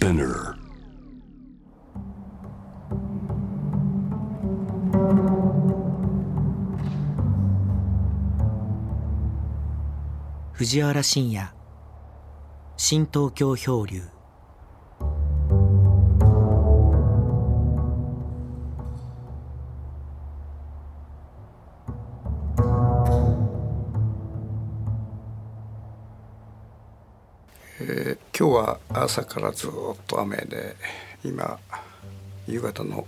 Spinner. 藤原信也新東京漂流朝からずっと雨で今夕方の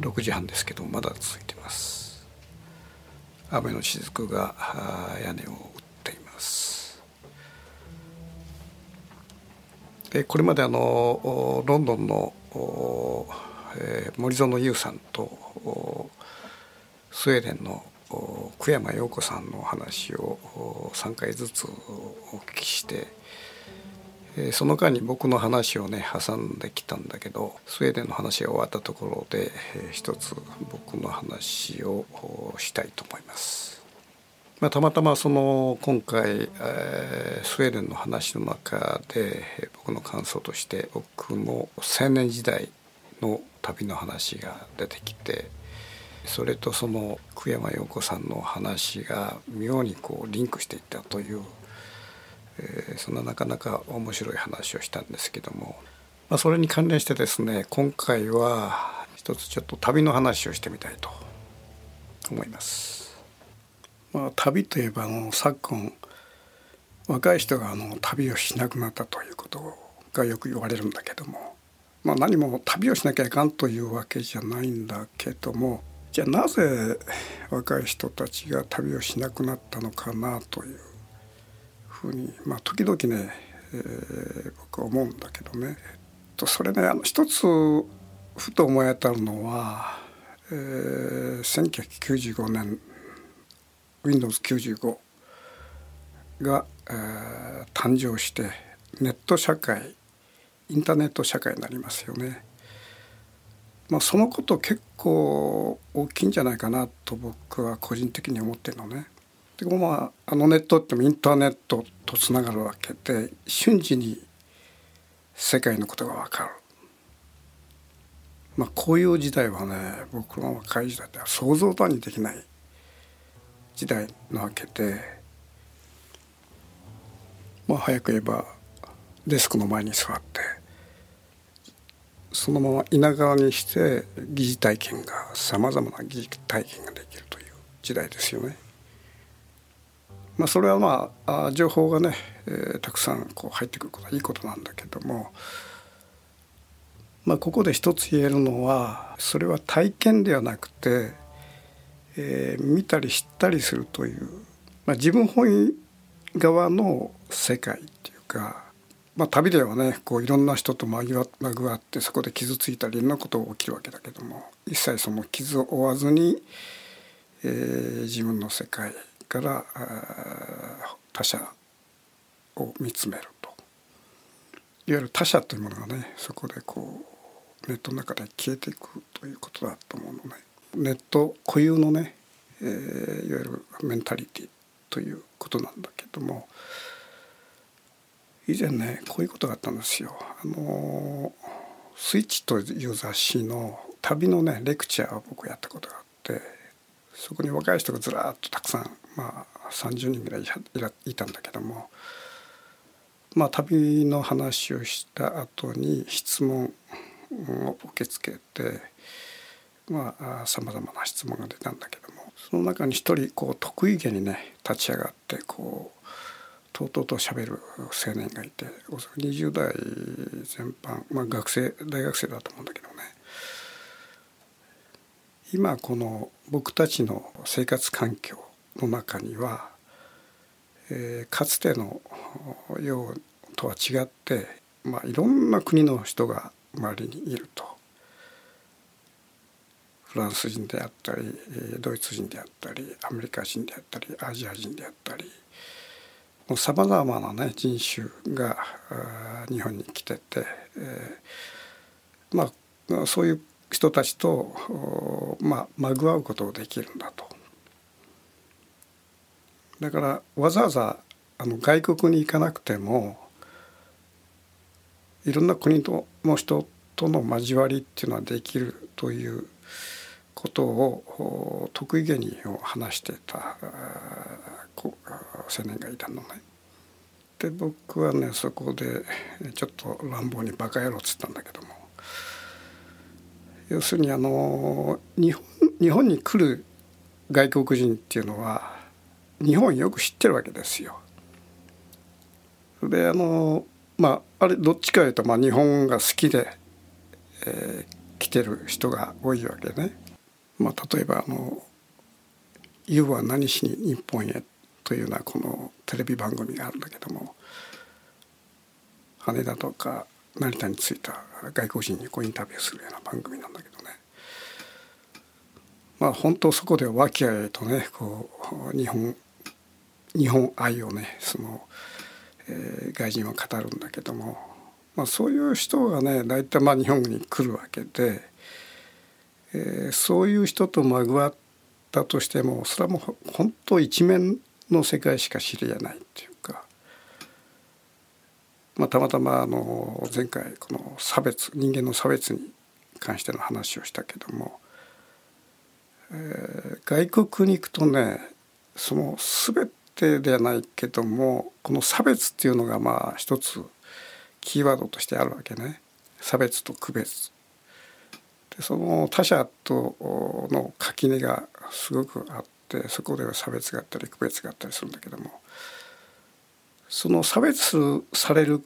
6時半ですけどまだ続いてます。雨の雫があー屋根を打っています。でこれまであのロンドンのえー森園優さんとスウェーデンの久山陽子さんのお話を3回ずつお聞きしてえその間に僕の話をね挟んできたんだけどスウェーデンの話が終わったところで、えー一つ僕の話をしたいと思います。まあ、たまたまその今回、えースウェーデンの話の中でえ僕の感想として僕の青年時代の旅の話が出てきてそれとその久山陽子さんの話が妙にこうリンクしていったというえーそんななかなか面白い話をしたんですけども、まあ、それに関連してですね今回は一つちょっと旅の話をしてみたいと思います。まあ、旅といえばあの昨今若い人があの旅をしなくなったということがよく言われるんだけども、まあ、何も旅をしなきゃいかんというわけじゃないんだけども。じゃあなぜ若い人たちが旅をしなくなったのかなというふうに、まあ、時々ね、えー僕は思うんだけどね、えっと、それねあの一つふと思い当たるのは、えー1995年 Windows95 が、えー誕生してネット社会インターネット社会になりますよね。まあ、そのこと結構大きいんじゃないかなと僕は個人的に思ってるのね。でもまああのネットってもインターネットとつながるわけで瞬時に世界のことが分かる。まあこういう時代はね僕の若い時代では想像だにできない時代なわけでまあ早く言えばデスクの前に座ってそのまま稲川にして疑似体験がさまざまな疑似体験ができるという時代ですよね。まあ、それはまあ情報がね、えーたくさんこう入ってくることはいいことなんだけども、まあ、ここで一つ言えるのはそれは体験ではなくて、えー見たり知ったりするという、まあ、自分本位側の世界っていうか、まあ、旅ではねこういろんな人とまぎわまぐわってそこで傷ついたりいろんなことが起きるわけだけども一切その傷を負わずに、えー自分の世界から他者を見つめるといわゆる他者というものがねそこでこうネットの中で消えていくということだと思うのねネット固有のね、えーいわゆるメンタリティということなんだけども以前ねこういうことがあったんですよ。あのスイッチという雑誌の旅のねレクチャーを僕やったことがあってそこに若い人がずらっとたくさんまあ30人ぐらいいたんだけどもまあ旅の話をした後に質問を受け付けてさまざまな質問が出たんだけどもその中に一人こう得意げにね立ち上がってこうとうとうと喋る青年がいておそらく20代全般、まあ、学生大学生だと思うんだけどね。今この僕たちの生活環境の中には、えーかつてのようとは違って、まあ、いろんな国の人が周りにいると。フランス人であったりドイツ人であったりアメリカ人であったりアジア人であったりさまざまな、ね、人種が日本に来てて、えーまあそういう人たちと、まあ、まぐわうことができるんだと。だからわざわざあの外国に行かなくてもいろんな国との人との交わりっていうのはできるということを得意げに話してた青年がいたのね。で僕はねそこでちょっと乱暴に「バカ野郎」っつったんだけども要するにあの日本日本に来る外国人っていうのは日本よく知ってるわけですよ。であのまああれどっちかというと、まあ、日本が好きで、えー、来てる人が多いわけね。まあ、例えばあの「You は何しに日本へ」というようなこのテレビ番組があるんだけども羽田とか成田に着いた外国人にこうインタビューするような番組なんだけどね。まあ本当そこで和気あいとねこう日本日本愛をねその、えー、外人は語るんだけども、まあ、そういう人がね大体まあ日本に来るわけで、えー、そういう人とまぐわったとしてもそれはもう本当一面の世界しか知りえないっていう、まあ、たまたまあの前回この差別人間の差別に関しての話をしたけども、えー、外国に行くとねその全てではないけどもこの差別っていうのがまあ一つキーワードとしてあるわけね。差別と区別。でその他者との垣根がすごくあってそこでは差別があったり区別があったりするんだけどもその差別される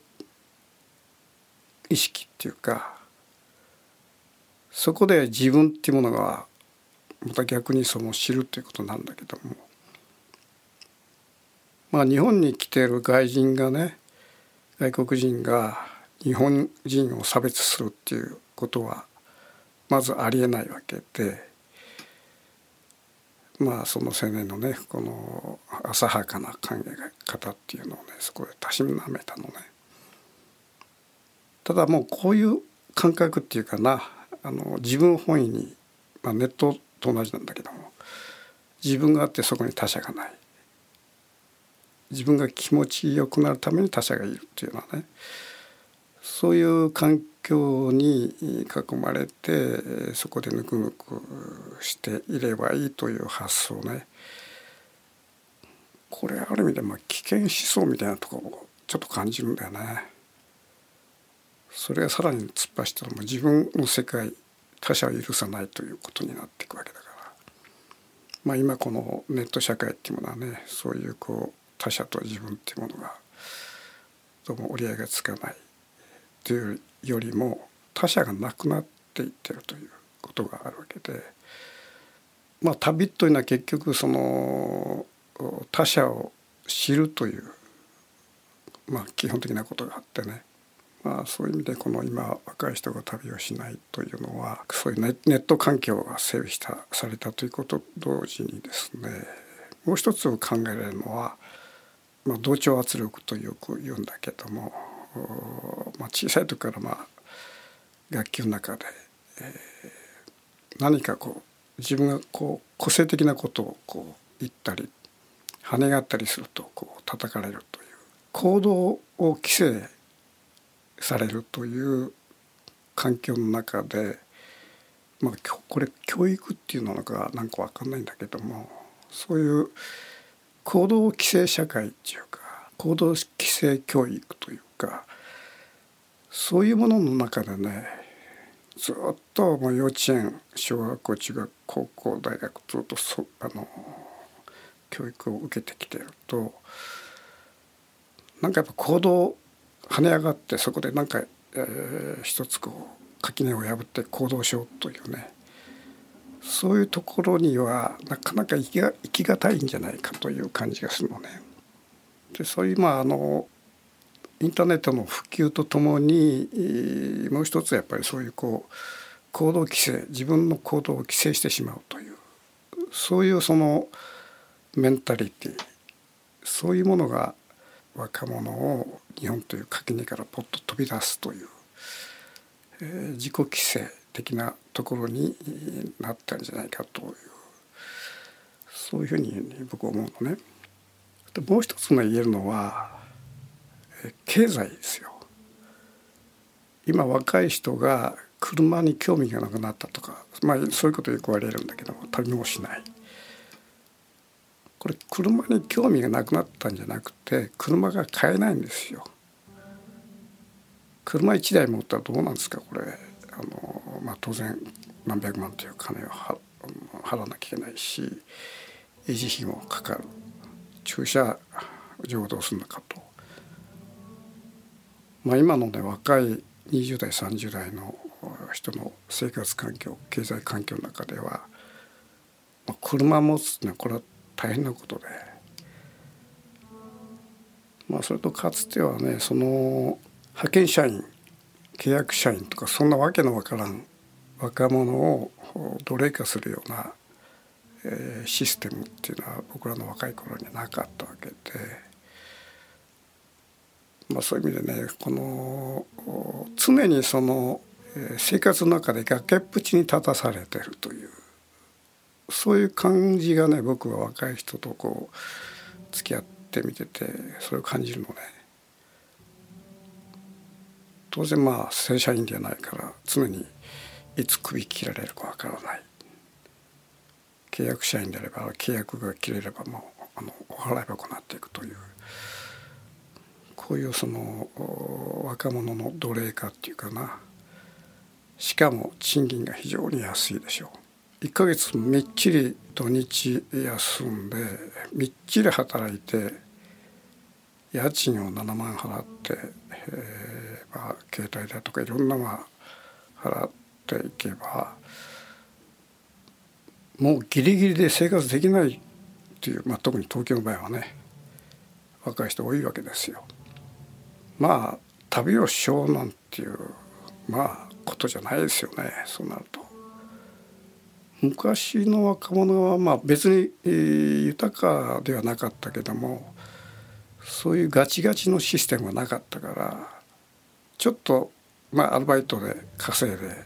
意識っていうかそこで自分っていうものがまた逆にその知るということなんだけども。まあ日本に来ている外人がね外国人が日本人を差別するっていうことはまずありえないわけで。まあその青年のねこの浅はかな考え方っていうのをねそこでたしなめたのね。ただもうこういう感覚っていうかなあの自分本位に、まあ、ネットと同じなんだけども自分があってそこに他者がない自分が気持ちよくなるために他者がいるっていうのはねそういう環境に囲まれてそこでぬくぬくしていればいいという発想ね。これある意味でまあ危険思想みたいなところをちょっと感じるんだよね。それがさらに突っ走ったらもう自分の世界他者を許さないということになっていくわけだから、まあ、今このネット社会っていうものはねそういうこう他者と自分っていうものがどうも折り合いがつかない。というよりも他者がなくなっていってるということがあるわけでまあ旅というのは結局その他者を知るというまあ基本的なことがあってね。まあそういう意味でこの今若い人が旅をしないというのはそういうネット環境が整備したされたということと同時にですねもう一つ考えられるのは、まあ、同調圧力とよく言うんだけどもまあ、小さい時からまあ楽器の中で、えー、何かこう自分がこう個性的なことをこう言ったり跳ねがったりするとこう叩かれるという行動を規制されるという環境の中で、まあ、これ教育っていうのかなんか分かんないんだけどもそういう行動規制社会っていうか行動規制教育というかそういうものの中でねずっともう幼稚園小学校中学高校大学ずっとそあの教育を受けてきてるとなんかやっぱ行動跳ね上がってそこでなんか、えー、一つこう垣根を破って行動しようというねそういうところにはなかなか行きが行きがたいんじゃないかという感じがするのね。でそういうまああのインターネットの普及とともにもう一つやっぱりそういうこう行動規制自分の行動を規制してしまうというそういうそのメンタリティそういうものが若者を日本という垣根からポッと飛び出すという、えー、自己規制的なところになったんじゃないかというそういうふうに僕は思うのね。もう一つの言えるのは経済ですよ。今若い人が車に興味がなくなったとか、まあ、そういうことよく言われるんだけども旅もしないこれ車に興味がなくなったんじゃなくて車が買えないんですよ。車1台持ったらどうなんですかこれあの、まあ、当然何百万という金を払わなきゃいけないし維持費もかかる駐車場をどうするのかと、まあ、今のね若い20代30代の人の生活環境経済環境の中では、まあ、車持つってのはこれは大変なことで、まあ、それとかつてはねその派遣社員契約社員とかそんなわけのわからん若者を奴隷化するような、えー、システムっていうのは僕らの若い頃にはなかったわけで、まあ、そういう意味でねこの常にその生活の中で崖っぷちに立たされてるというそういう感じがね僕は若い人とこう付き合ってみててそれを感じるのね。当然まあ正社員ではないから常にいつ首切られるかわからない契約社員であれば契約が切れればもうあのお払い箱になっていくというこういうその若者の奴隷化っていうかなしかも賃金が非常に安いでしょう1ヶ月みっちり土日休んでみっちり働いて家賃を7万払って、えーまあ、携帯代とかいろんなまあ払っていけばもうギリギリで生活できないっていう、まあ、特に東京の場合はね若い人多いわけですよ。まあ旅をしようなんていうまあことじゃないですよねそうなると。昔の若者はまあ別に、えー、豊かではなかったけどもそういうガチガチのシステムがなかったからちょっとまあアルバイトで稼いで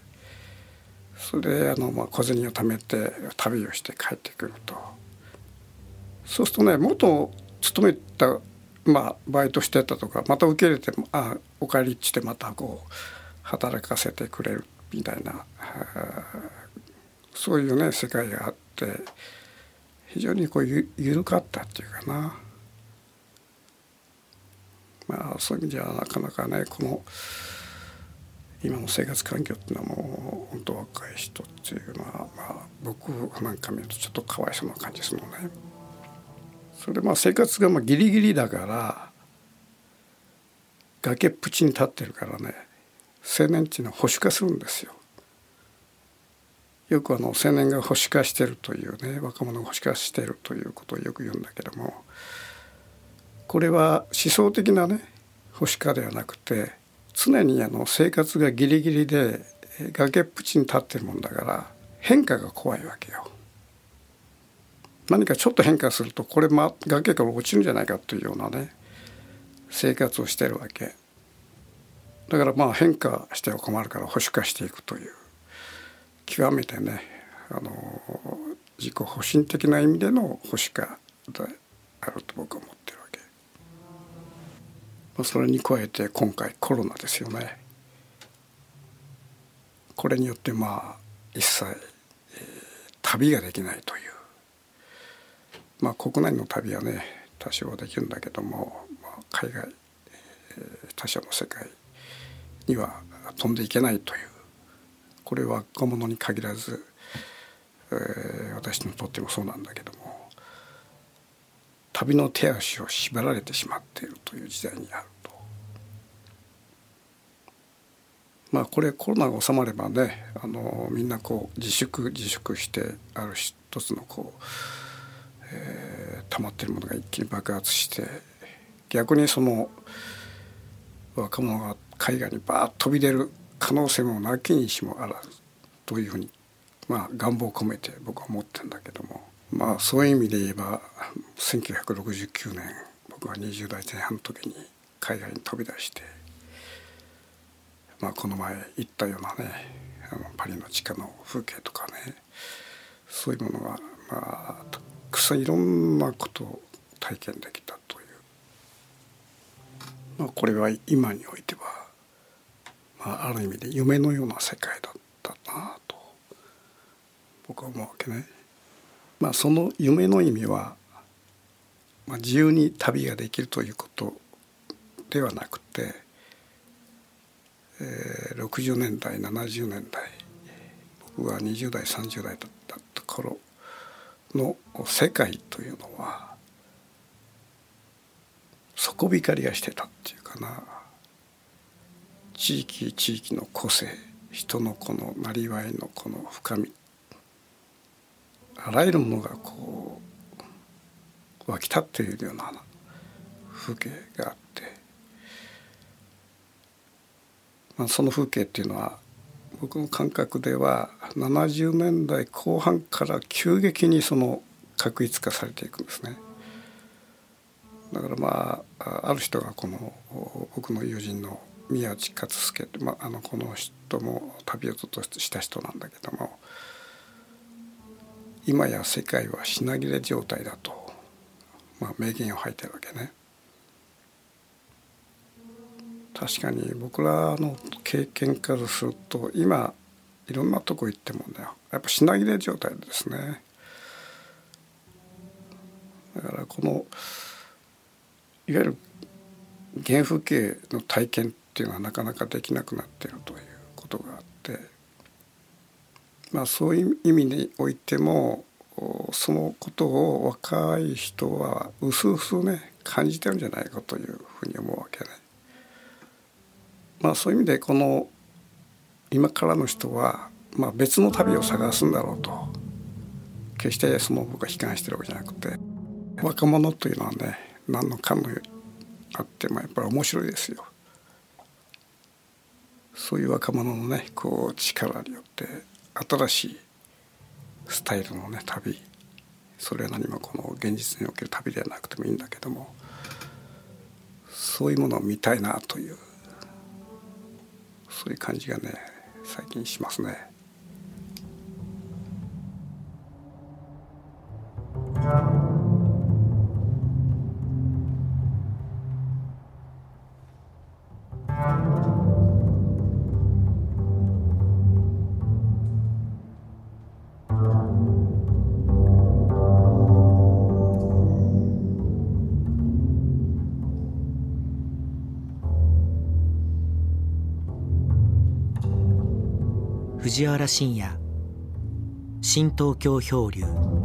それであのまあ小銭を貯めて旅をして帰ってくるとそうするとね元勤めたまあバイトしてたとかまた受け入れてあお帰りっちてまたこう働かせてくれるみたいなそういうね世界があって非常にこうゆ緩かったっていうかな。まあそういう意味ではなかなかねこの今の生活環境っていうのはもう本当若い人っていうのはまあ僕なんか見るとちょっとかわいそうな感じでするのね。それでまあ生活がまあギリギリだから崖っぷちに立ってるからね青年っていうのは保守化するんですよ。よくあの青年が保守化してるというね若者が保守化してるということをよく言うんだけどもこれは思想的なね保守化ではなくて常にあの生活がギリギリで崖っぷちに立ってるもんだから変化が怖いわけよ。何かちょっと変化するとこれ、ま、崖から落ちるんじゃないかというようなね生活をしてるわけだからまあ変化しては困るから保守化していくという極めてねあの自己保身的な意味での保守化であると僕は思ってるわけ。まあ、それに加えて今回コロナですよね。これによってまあ一切、えー、旅ができないというまあ国内の旅はね多少はできるんだけども、まあ、海外、他者の世界には飛んでいけないというこれは若者に限らず、えー、私にとってもそうなんだけども旅の手足を縛られてしまっているという時代にあると。まあこれコロナが収まればねあのみんなこう自粛自粛してある一つのこう、えー、溜まってるものが一気に爆発して逆にその若者が海外にバーッ飛び出る可能性もなきにしもあらずというふうにまあ願望を込めて僕は思ってるんだけどもまあそういう意味で言えば1969年僕は20代前半の時に海外に飛び出してまあこの前行ったようなねあのパリの地下の風景とかねそういうものがまあくさんいろんなことを体験できたという、まあ、これは今においてはまあある意味で夢のような世界だったなと僕は思うわけね。まあ、その夢の意味は、まあ、自由に旅ができるということではなくて、えー、60年代70年代僕が20代30代だったところの世界というのは底光りがしてたっていうかな。地域地域の個性人のこのなりわいのこの深み。あらゆるものがこう湧き立っているような風景があって、まあ、その風景っていうのは僕の感覚では70年代後半から急激にその確一化されていくんですね。だからまあある人がこの僕の友人の宮地勝介まあ、あのこの人も旅をずっとした人なんだけども今や世界は品切れ状態だと、まあ、名言を吐いてるわけね。確かに僕らの経験からすると今いろんなとこ行ってもねやっぱ品切れ状態ですね。だからこのいわゆる原風景の体験っていうのはなかなかできなくなっているということがあってまあそういう意味においてもそのことを若い人はうすうすね感じてるんじゃないかというふうに思うわけね。まあそういう意味でこの今からの人は、まあ、別の旅を探すんだろうと。決してその僕は悲観してるわけじゃなくて。若者というのはね何のかのあってもやっぱり面白いですよ。そういう若者のねこう力によって新しいスタイルのね旅。それは何もこの現実における旅ではなくてもいいんだけどもそういうものを見たいなというそういう感じがね最近しますね。藤原信也。新東京漂流。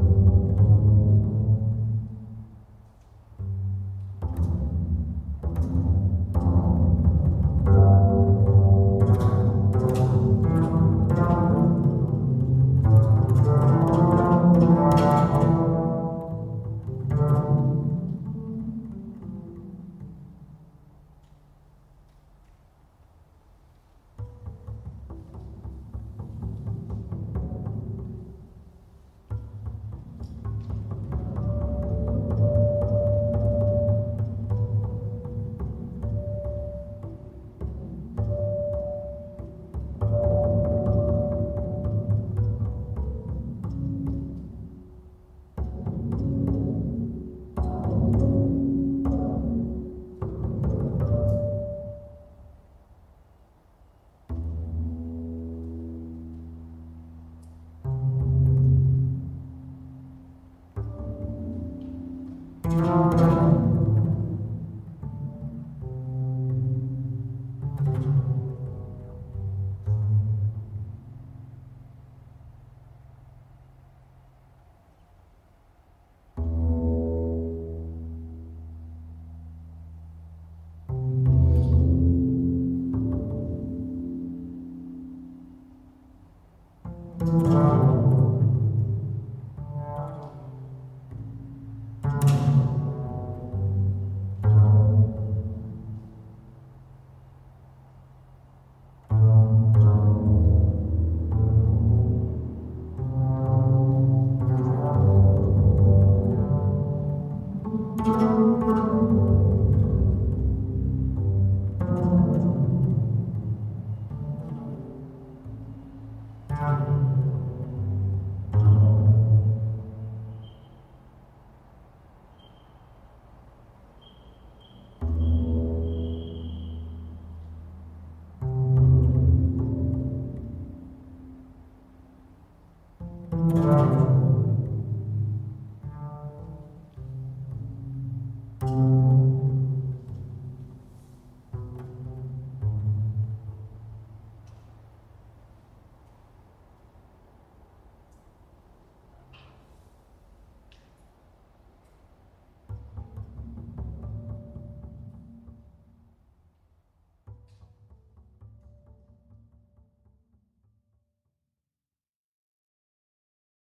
Thank.